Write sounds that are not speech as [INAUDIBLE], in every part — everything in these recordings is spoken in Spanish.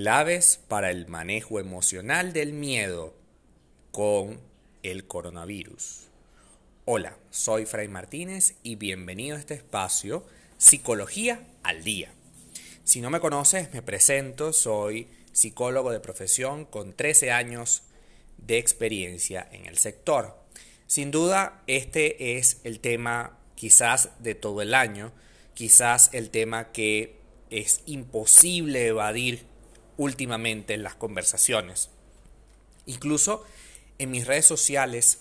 Claves para el manejo emocional del miedo con el coronavirus. Hola, soy Fray Martínez y bienvenido a este espacio Psicología al Día. Si no me conoces, me presento, soy psicólogo de profesión con 13 años de experiencia en el sector. Sin duda, este es el tema quizás de todo el año, quizás el tema que es imposible evadir últimamente en las conversaciones. Incluso en mis redes sociales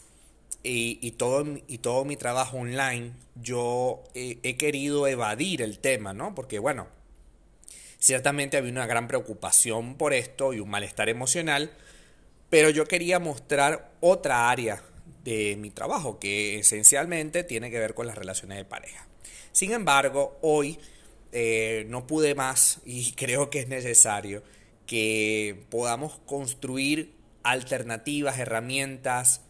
y, todo, y todo mi trabajo online, yo he, querido evadir el tema, ¿no? Porque bueno, ciertamente había una gran preocupación por esto y un malestar emocional, pero yo quería mostrar otra área de mi trabajo que esencialmente tiene que ver con las relaciones de pareja. Sin embargo, hoy eh, no pude más y [LAUGHS] creo que es necesario que podamos construir alternativas, herramientas,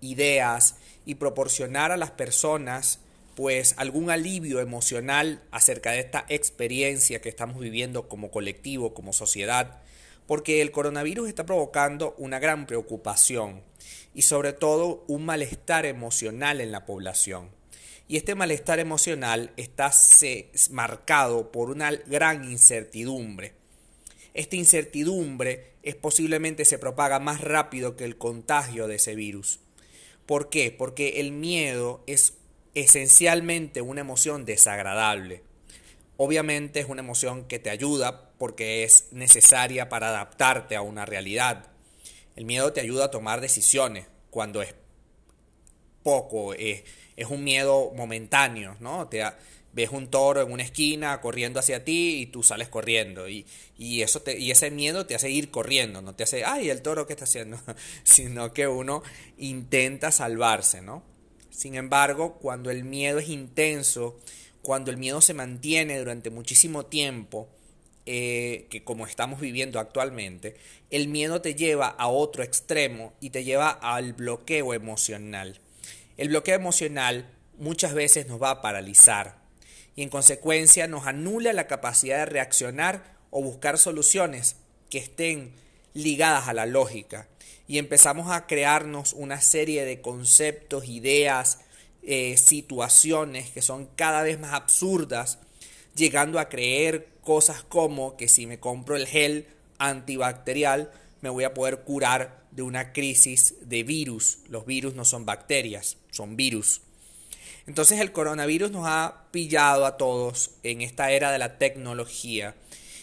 ideas y proporcionar a las personas pues algún alivio emocional acerca de esta experiencia que estamos viviendo como colectivo, como sociedad, porque el coronavirus está provocando una gran preocupación y sobre todo un malestar emocional en la población. Y este malestar emocional está marcado por una gran incertidumbre. Esta incertidumbre es posiblemente se propaga más rápido que el contagio de ese virus. ¿Por qué? Porque el miedo es esencialmente una emoción desagradable. Obviamente es una emoción que te ayuda porque es necesaria para adaptarte a una realidad. El miedo te ayuda a tomar decisiones cuando es poco, es, es un miedo momentáneo, ¿no? Te, ves un toro en una esquina corriendo hacia ti y tú sales corriendo y, eso te, y ese miedo te hace ir corriendo, no te hace, ay, el toro que está haciendo, [LAUGHS] sino que uno intenta salvarse, ¿no? Sin embargo, cuando el miedo es intenso, cuando el miedo se mantiene durante muchísimo tiempo, eh, que como estamos viviendo actualmente, el miedo te lleva a otro extremo y te lleva al bloqueo emocional. El bloqueo emocional muchas veces nos va a paralizar, y en consecuencia nos anula la capacidad de reaccionar o buscar soluciones que estén ligadas a la lógica y empezamos a crearnos una serie de conceptos, ideas, eh, situaciones que son cada vez más absurdas, llegando a creer cosas como que si me compro el gel antibacterial me voy a poder curar de una crisis de virus. Los virus no son bacterias, son virus. Entonces el coronavirus nos ha pillado a todos en esta era de la tecnología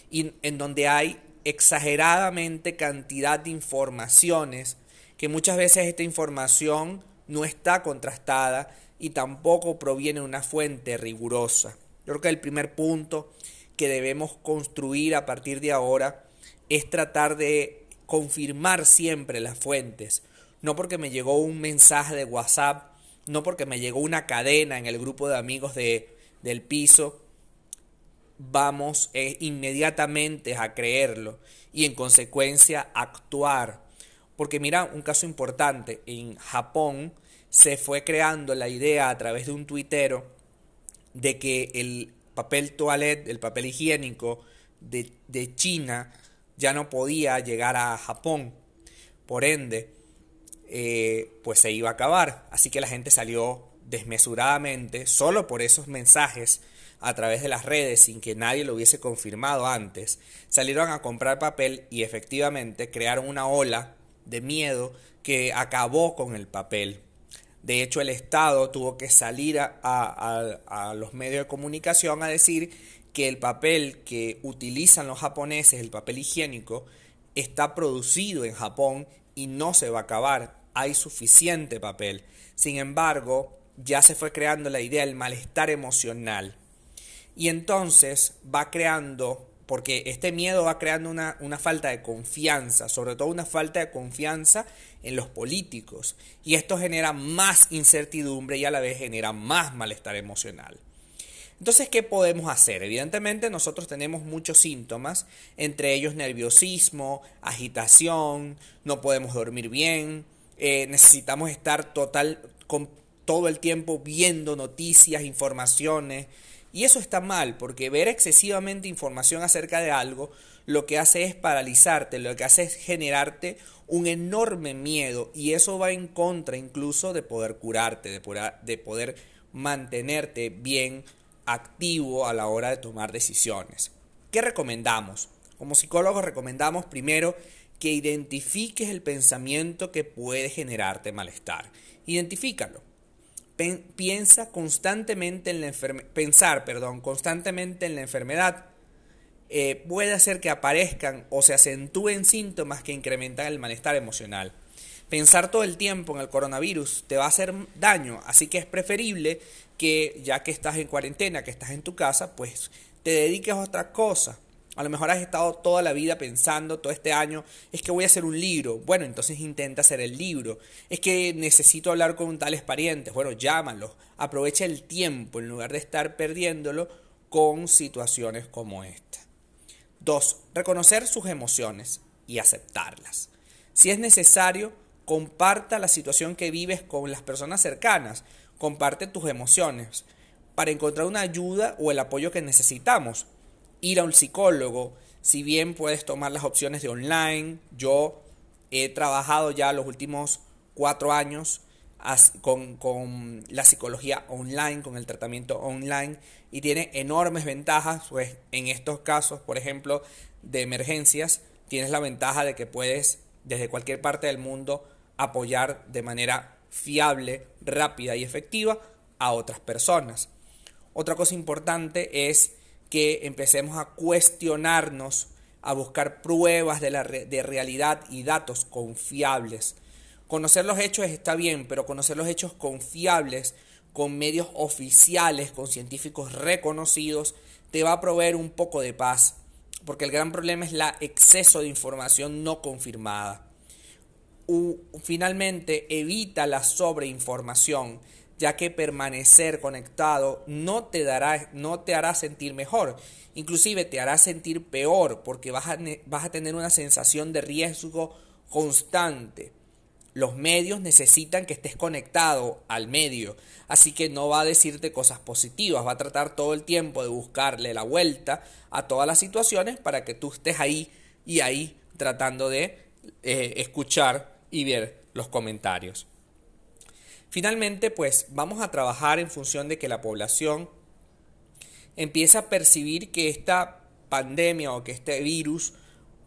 y en donde hay exageradamente cantidad de informaciones que muchas veces esta información no está contrastada y tampoco proviene de una fuente rigurosa. Yo creo que el primer punto que debemos construir a partir de ahora es tratar de confirmar siempre las fuentes. No porque me llegó un mensaje de WhatsApp no porque me llegó una cadena en el grupo de amigos de, del piso, vamos eh, inmediatamente a creerlo y en consecuencia actuar. Porque mira, un caso importante, en Japón se fue creando la idea a través de un tuitero de que el papel toilet, el papel higiénico de, de China ya no podía llegar a Japón. Por ende, eh, pues se iba a acabar. Así que la gente salió desmesuradamente, solo por esos mensajes a través de las redes sin que nadie lo hubiese confirmado antes, salieron a comprar papel y efectivamente crearon una ola de miedo que acabó con el papel. De hecho, el Estado tuvo que salir a, a, los medios de comunicación a decir que el papel que utilizan los japoneses, el papel higiénico, está producido en Japón y no se va a acabar. Hay suficiente papel. Sin embargo, ya se fue creando la idea del malestar emocional. Y entonces va creando, porque este miedo va creando una, una, falta de confianza, sobre todo una falta de confianza en los políticos. Y esto genera más incertidumbre y a la vez genera más malestar emocional. Entonces, ¿qué podemos hacer? Evidentemente nosotros tenemos muchos síntomas, entre ellos nerviosismo, agitación, no podemos dormir bien, eh, necesitamos estar total, con todo el tiempo viendo noticias, informaciones Y eso está mal, porque ver excesivamente información acerca de algo lo que hace es paralizarte, lo que hace es generarte un enorme miedo y eso va en contra incluso de poder curarte, de poder, de poder mantenerte bien activo a la hora de tomar decisiones. ¿Qué recomendamos? Como psicólogos recomendamos primero que identifiques el pensamiento que puede generarte malestar. Identifícalo. piensa constantemente en la pensar, perdón, constantemente en la enfermedad eh, puede hacer que aparezcan o se acentúen síntomas que incrementan el malestar emocional. Pensar todo el tiempo en el coronavirus te va a hacer daño, así que es preferible que ya que estás en cuarentena, que estás en tu casa, pues te dediques a otra cosa. A lo mejor has estado toda la vida pensando, todo este año, es que voy a hacer un libro. Bueno, entonces intenta hacer el libro. Es que necesito hablar con tales parientes. Bueno, llámalos. Aprovecha el tiempo en lugar de estar perdiéndolo con situaciones como esta. 2. Reconocer sus emociones y aceptarlas. Si es necesario, comparta la situación que vives con las personas cercanas. Comparte tus emociones para encontrar una ayuda o el apoyo que necesitamos. Ir a un psicólogo, si bien puedes tomar las opciones de online, yo he trabajado ya los últimos cuatro años con, con, la psicología online, con el tratamiento online y tiene enormes ventajas, pues en estos casos, por ejemplo, de emergencias, tienes la ventaja de que puedes desde cualquier parte del mundo apoyar de manera fiable, rápida y efectiva a otras personas. Otra cosa importante es que empecemos a cuestionarnos, a buscar pruebas de, la de realidad y datos confiables Conocer los hechos está bien, pero conocer los hechos confiables, con medios oficiales, con científicos reconocidos, te va a proveer un poco de paz, porque el gran problema es el exceso de información no confirmada. Finalmente, evita la sobreinformación, ya que permanecer conectado no te, dará, no te hará sentir mejor, inclusive te hará sentir peor, porque vas a, vas a tener una sensación de riesgo constante. Los medios necesitan que estés conectado al medio, así que no va a decirte cosas positivas, va a tratar todo el tiempo de buscarle la vuelta a todas las situaciones para que tú estés ahí y ahí tratando de eh, escuchar y ver los comentarios. Finalmente, pues vamos a trabajar en función de que la población empiece a percibir que esta pandemia o que este virus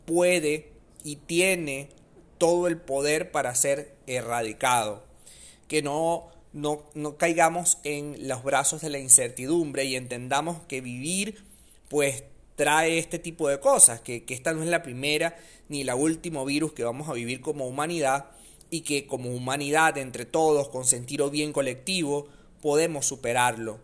puede y tiene todo el poder para ser erradicado. Que no, no, caigamos en los brazos de la incertidumbre y entendamos que vivir pues trae este tipo de cosas, que, esta no es la primera ni la último virus que vamos a vivir como humanidad y que como humanidad entre todos, con sentido bien colectivo, podemos superarlo.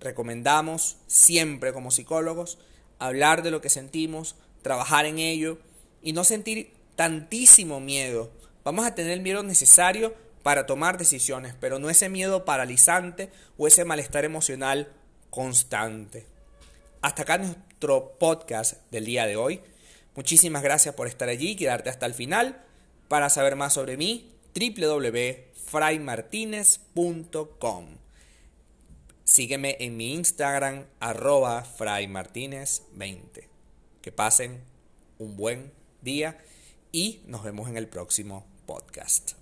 Recomendamos siempre como psicólogos hablar de lo que sentimos, trabajar en ello y no sentir tantísimo miedo. Vamos a tener el miedo necesario para tomar decisiones, pero no ese miedo paralizante o ese malestar emocional constante. Hasta acá nuestro podcast del día de hoy. Muchísimas gracias por estar allí y quedarte hasta el final. Para saber más sobre mí, www.fraymartinez.com. Sígueme en mi Instagram, arroba fraymartinez20. Que pasen un buen día y nos vemos en el próximo podcast.